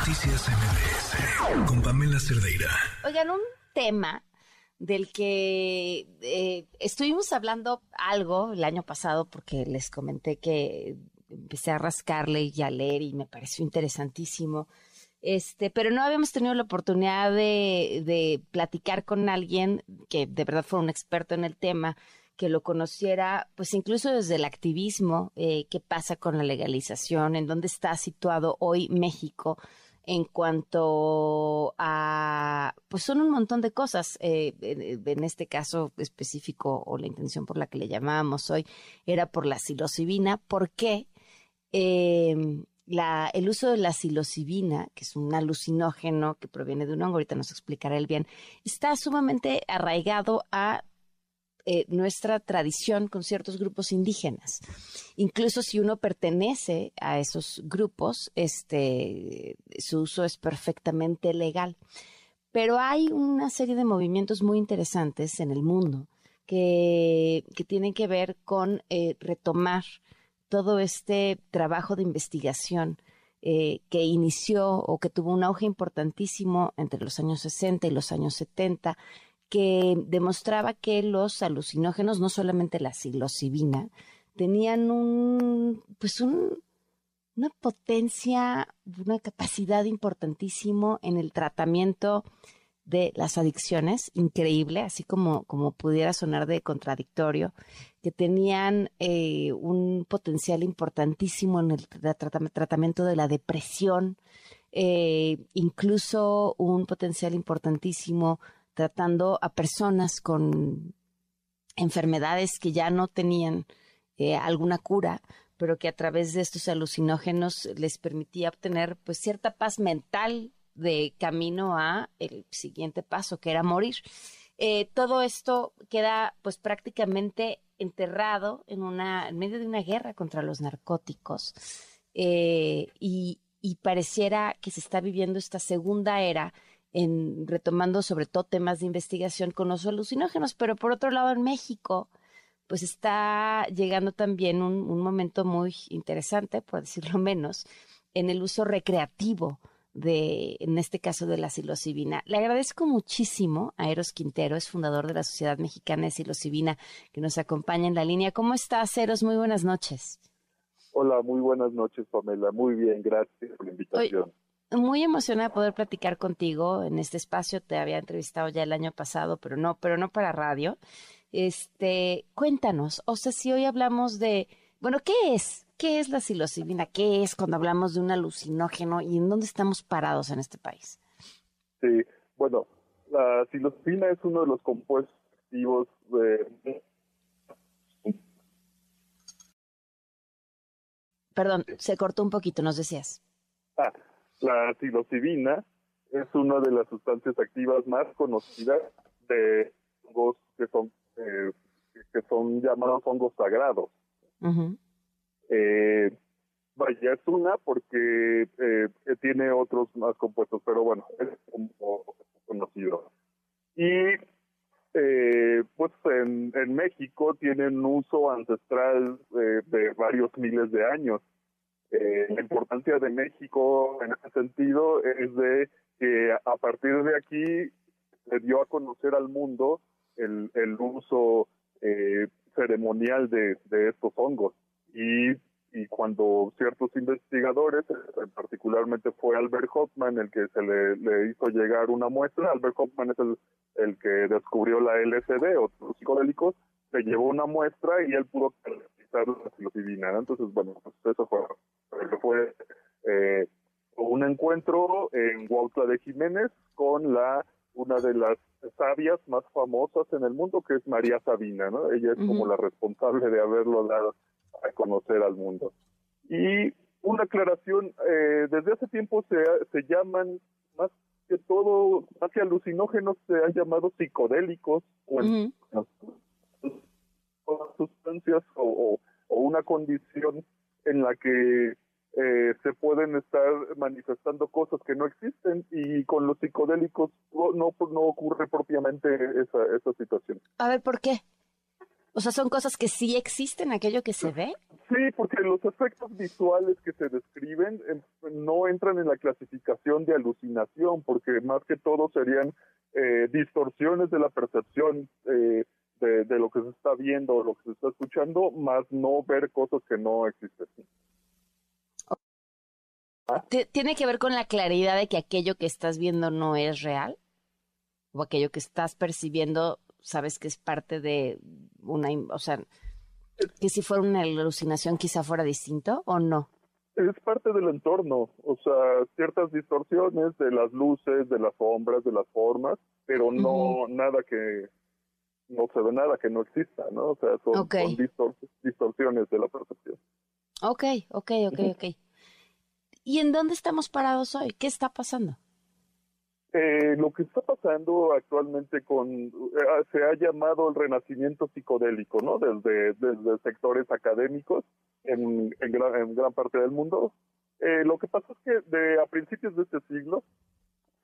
Noticias MBS con Pamela Cerdeira. Oigan, un tema del que eh, estuvimos hablando algo el año pasado porque les comenté que empecé a rascarle y a leer y me pareció interesantísimo. Este, pero no habíamos tenido la oportunidad de, platicar con alguien que de verdad fue un experto en el tema que lo conociera, pues incluso desde el activismo, eh, qué pasa con la legalización, en dónde está situado hoy México en cuanto a, pues son un montón de cosas. Eh, en, este caso específico, o la intención por la que le llamábamos hoy, era por la psilocibina. ¿Por qué? Eh, la, el uso de la psilocibina, que es un alucinógeno que proviene de un hongo, ahorita nos explicará él bien, está sumamente arraigado a eh, nuestra tradición con ciertos grupos indígenas. Incluso si uno pertenece a esos grupos, este, su uso es perfectamente legal. Pero hay una serie de movimientos muy interesantes en el mundo que, que tienen que ver con eh, retomar todo este trabajo de investigación eh, que inició o que tuvo un auge importantísimo entre los años 60 y los años 70 que demostraba que los alucinógenos, no solamente la psilocibina, tenían un, pues un, una potencia, una capacidad importantísimo en el tratamiento de las adicciones, increíble, así como, como pudiera sonar de contradictorio, que tenían eh, un potencial importantísimo en el tratamiento de la depresión, eh, incluso un potencial importantísimo tratando a personas con enfermedades que ya no tenían eh, alguna cura, pero que a través de estos alucinógenos les permitía obtener pues cierta paz mental de camino a el siguiente paso, que era morir. Eh, todo esto queda pues prácticamente enterrado en una en medio de una guerra contra los narcóticos eh, y, y pareciera que se está viviendo esta segunda era en retomando sobre todo temas de investigación con los alucinógenos, pero por otro lado en México pues está llegando también un, un momento muy interesante, por decirlo menos, en el uso recreativo de, en este caso, de la psilocibina. Le agradezco muchísimo a Eros Quintero, es fundador de la Sociedad Mexicana de Psilocibina, que nos acompaña en la línea. ¿Cómo estás, Eros? Muy buenas noches. Hola, muy buenas noches, Pamela. Muy bien, gracias por la invitación muy emocionada de poder platicar contigo en este espacio. Te había entrevistado ya el año pasado, pero no, pero no para radio. Este, cuéntanos, o sea, si hoy hablamos de, bueno, ¿qué es? ¿Qué es la psilocibina? ¿Qué es cuando hablamos de un alucinógeno y en dónde estamos parados en este país? Sí, bueno, la psilocibina es uno de los compuestos activos de Perdón, se cortó un poquito, nos decías. Ah, la psilocibina es una de las sustancias activas más conocidas de hongos que son eh, que son llamados hongos sagrados. eh, vaya, es una porque eh, tiene otros más compuestos, pero bueno, es como conocido. Y eh, pues en, en México tienen uso ancestral eh, de varios miles de años. Eh, la importancia de México en ese sentido es de que a partir de aquí se dio a conocer al mundo el, el uso eh, ceremonial de, de estos hongos. Y, y cuando ciertos investigadores, particularmente fue Albert Hoffman el que se le, le hizo llegar una muestra, Albert Hoffman es el, el que descubrió la LSD, otros psicodélicos, se llevó una muestra y él pudo la psilocibina. Entonces, bueno, pues eso fue fue eh, un encuentro en Huautla de Jiménez con la una de las sabias más famosas en el mundo, que es María Sabina, ¿no? Ella es como la responsable de haberlo dado a conocer al mundo. Y una aclaración, eh, desde hace tiempo se, se llaman más que todo, más que alucinógenos, se han llamado psicodélicos o, sustancias o, o, una condición en la que eh, se pueden estar manifestando cosas que no existen y con los psicodélicos no, no, ocurre propiamente esa, esa situación. A ver, ¿por qué? O sea, son cosas que sí existen, aquello que se ve. Sí, porque los efectos visuales que se describen em, no entran en la clasificación de alucinación, porque más que todo serían eh, distorsiones de la percepción eh, de, lo que se está viendo o lo que se está escuchando, más no ver cosas que no existen. ¿Tiene que ver con la claridad de que aquello que estás viendo no es real? ¿O aquello que estás percibiendo sabes que es parte de una, o sea, que si fuera una alucinación quizá fuera distinto o no? Es parte del entorno, o sea, ciertas distorsiones de las luces, de las sombras, de las formas, pero no nada que no se ve nada que no exista, ¿no? O sea, son, distorsiones de la percepción. Ok, ok, ok, ok. ¿Y en dónde estamos parados hoy? ¿Qué está pasando? Eh, lo que está pasando actualmente con eh, se ha llamado el renacimiento psicodélico, ¿no? Desde, desde sectores académicos en, en, gran, parte del mundo. Eh, lo que pasa es que de, a principios de este siglo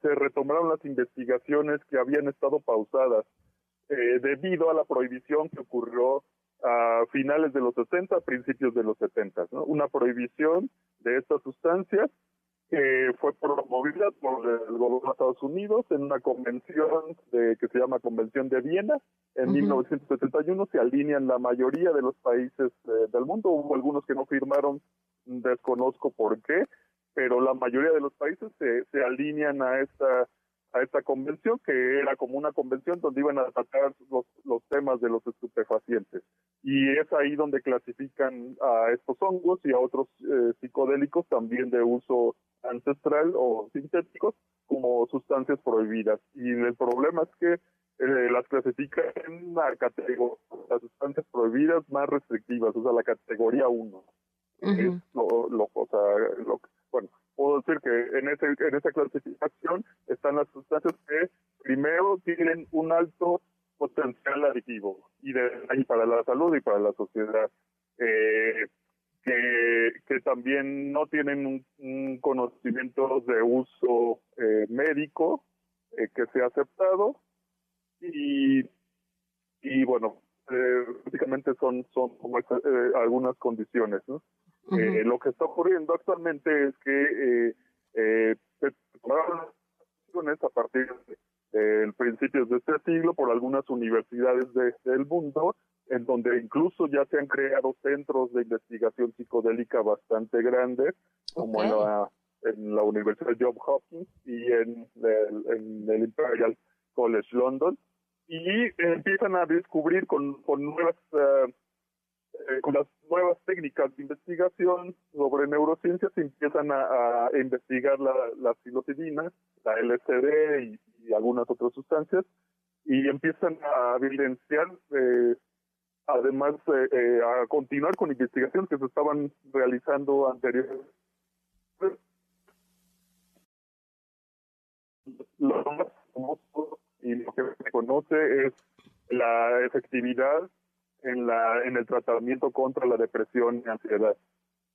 se retomaron las investigaciones que habían estado pausadas debido a la prohibición que ocurrió a finales de los 60, principios de los 70, ¿no? Una prohibición de estas sustancias que fue promovida por el gobierno de Estados Unidos en una convención de, que se llama Convención de Viena. En 1971 se alinean la mayoría de los países eh, del mundo. Hubo algunos que no firmaron, desconozco por qué, pero la mayoría de los países se, se alinean a esta a esta convención, que era como una convención donde iban a tratar los, los temas de los estupefacientes. Y es ahí donde clasifican a estos hongos y a otros eh, psicodélicos también de uso ancestral o sintéticos como sustancias prohibidas. Y el problema es que eh, las clasifican en la categoría, las sustancias prohibidas más restrictivas, o sea, la categoría 1. lo, lo, o sea, lo, bueno, puedo decir que en, ese, en esa clasificación están las sustancias que primero tienen un alto potencial adictivo y de ahí para la salud y para la sociedad. Eh, que, que también no tienen un, conocimiento de uso eh, médico eh, que sea aceptado y, y bueno, eh, básicamente son, son como algunas condiciones. ¿no? Lo que está ocurriendo actualmente es que eh, se a partir del principios de este siglo por algunas universidades del mundo en donde incluso ya se han creado centros de investigación psicodélica bastante grandes, como en, la, en la Universidad Johns Hopkins y en el, Imperial College London, y empiezan a descubrir con, con nuevas eh, eh, con las nuevas técnicas de investigación sobre neurociencias empiezan a, investigar la, la psilocibina, la LSD y, algunas otras sustancias y empiezan a evidenciar eh, además eh, a continuar con investigaciones que se estaban realizando anteriormente. Lo más famoso y lo que se conoce es la efectividad en, la, en el tratamiento contra la depresión y ansiedad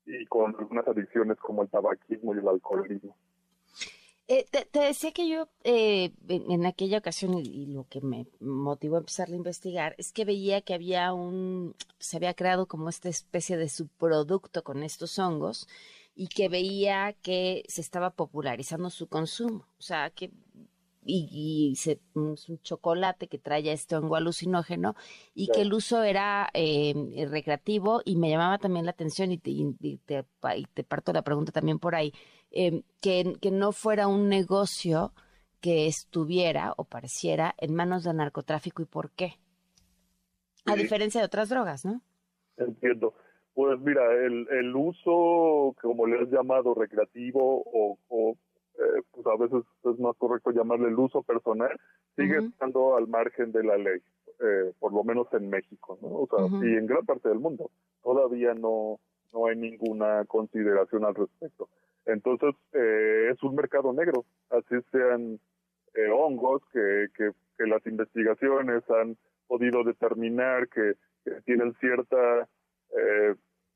y con algunas adicciones como el tabaquismo y el alcoholismo. Eh, te, decía que yo eh, en, aquella ocasión y, lo que me motivó a empezar a investigar es que veía que había un, se había creado como esta especie de subproducto con estos hongos y que veía que se estaba popularizando su consumo. O sea, que y, se, es un chocolate que trae este hongo alucinógeno y que el uso era eh, recreativo y me llamaba también la atención y te, y te, y te parto la pregunta también por ahí, eh, que, que no fuera un negocio que estuviera o pareciera en manos del narcotráfico y por qué. A diferencia de otras drogas, ¿no? Entiendo. Pues mira, el, el uso, como le has llamado, recreativo o, o eh, pues a veces es más correcto llamarle el uso personal, sigue estando al margen de la ley, eh, por lo menos en México, ¿no? O sea, y en gran parte del mundo. Todavía no, no hay ninguna consideración al respecto. Entonces, eh, es un mercado negro, así sean hongos que, que, que, las investigaciones han podido determinar que, que tienen cierta eh,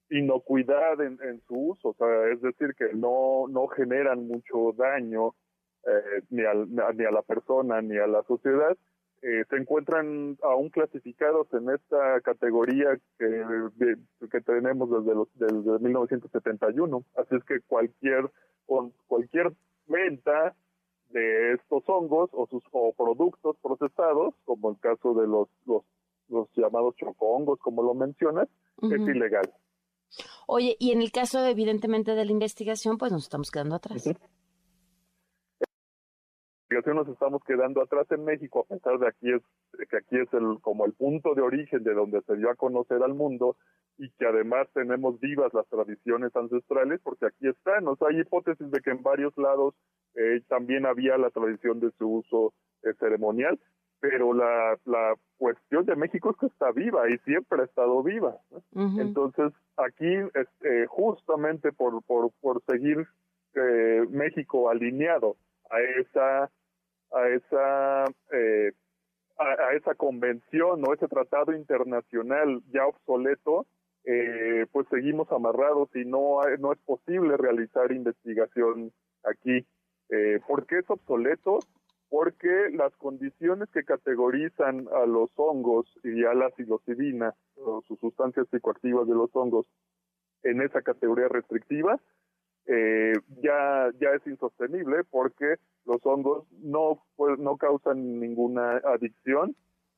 inocuidad en, en, su uso, o sea, es decir, que no, no generan mucho daño eh, ni, al, ni a la persona ni a la sociedad, eh, se encuentran aún clasificados en esta categoría que, que tenemos desde, los, desde 1971. Así es que cualquier, cualquier venta de estos hongos o sus o productos procesados, como el caso de los, los, los llamados chocongos, como lo mencionas, es ilegal. Oye, y en el caso evidentemente de la investigación, pues nos estamos quedando atrás. Nos estamos quedando atrás en México, a pesar de aquí es, que aquí es el, como el punto de origen de donde se dio a conocer al mundo y que además tenemos vivas las tradiciones ancestrales, porque aquí están, o hay hipótesis de que en varios lados eh, también había la tradición de su uso eh, ceremonial, pero la, la cuestión de México es que está viva y siempre ha estado viva. Entonces, aquí, este, justamente por, por, por seguir eh, México alineado a esa a esa eh, a, esa convención o ese tratado internacional ya obsoleto, eh, pues seguimos amarrados y no no es posible realizar investigación aquí. Eh, ¿Por qué es obsoleto? Porque las condiciones que categorizan a los hongos y a la psilocibina, o sus sustancias psicoactivas de los hongos, en esa categoría restrictiva, eh, ya, ya es insostenible porque los hongos no, pues, no causan ninguna adicción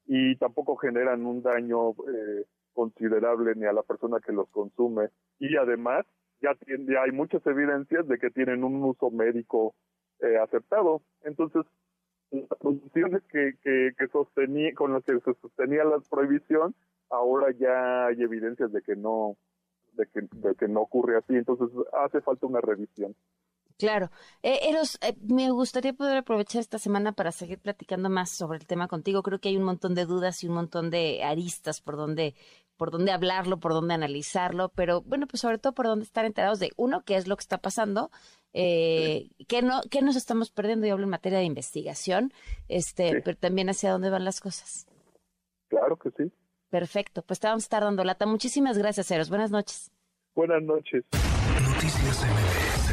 y tampoco generan un daño eh, considerable ni a la persona que los consume. Y además, ya, ya hay muchas evidencias de que tienen un uso médico eh, aceptado. Entonces, que, que, que sostenía, con las que se sostenía la prohibición, ahora ya hay evidencias de que no, de que no ocurre así. Entonces hace falta una revisión. Claro. Eh, Eros, eh, me gustaría poder aprovechar esta semana para seguir platicando más sobre el tema contigo. Creo que hay un montón de dudas y un montón de aristas por donde, por donde hablarlo, por donde analizarlo, pero bueno, pues sobre todo por donde estar enterados de, uno, qué es lo que está pasando, eh, qué, no, qué nos estamos perdiendo, y hablo en materia de investigación, este, pero también hacia dónde van las cosas. Claro que sí. Perfecto, pues te vamos a estar dando lata. Muchísimas gracias, Eros. Buenas noches. Buenas noches. Noticias MBS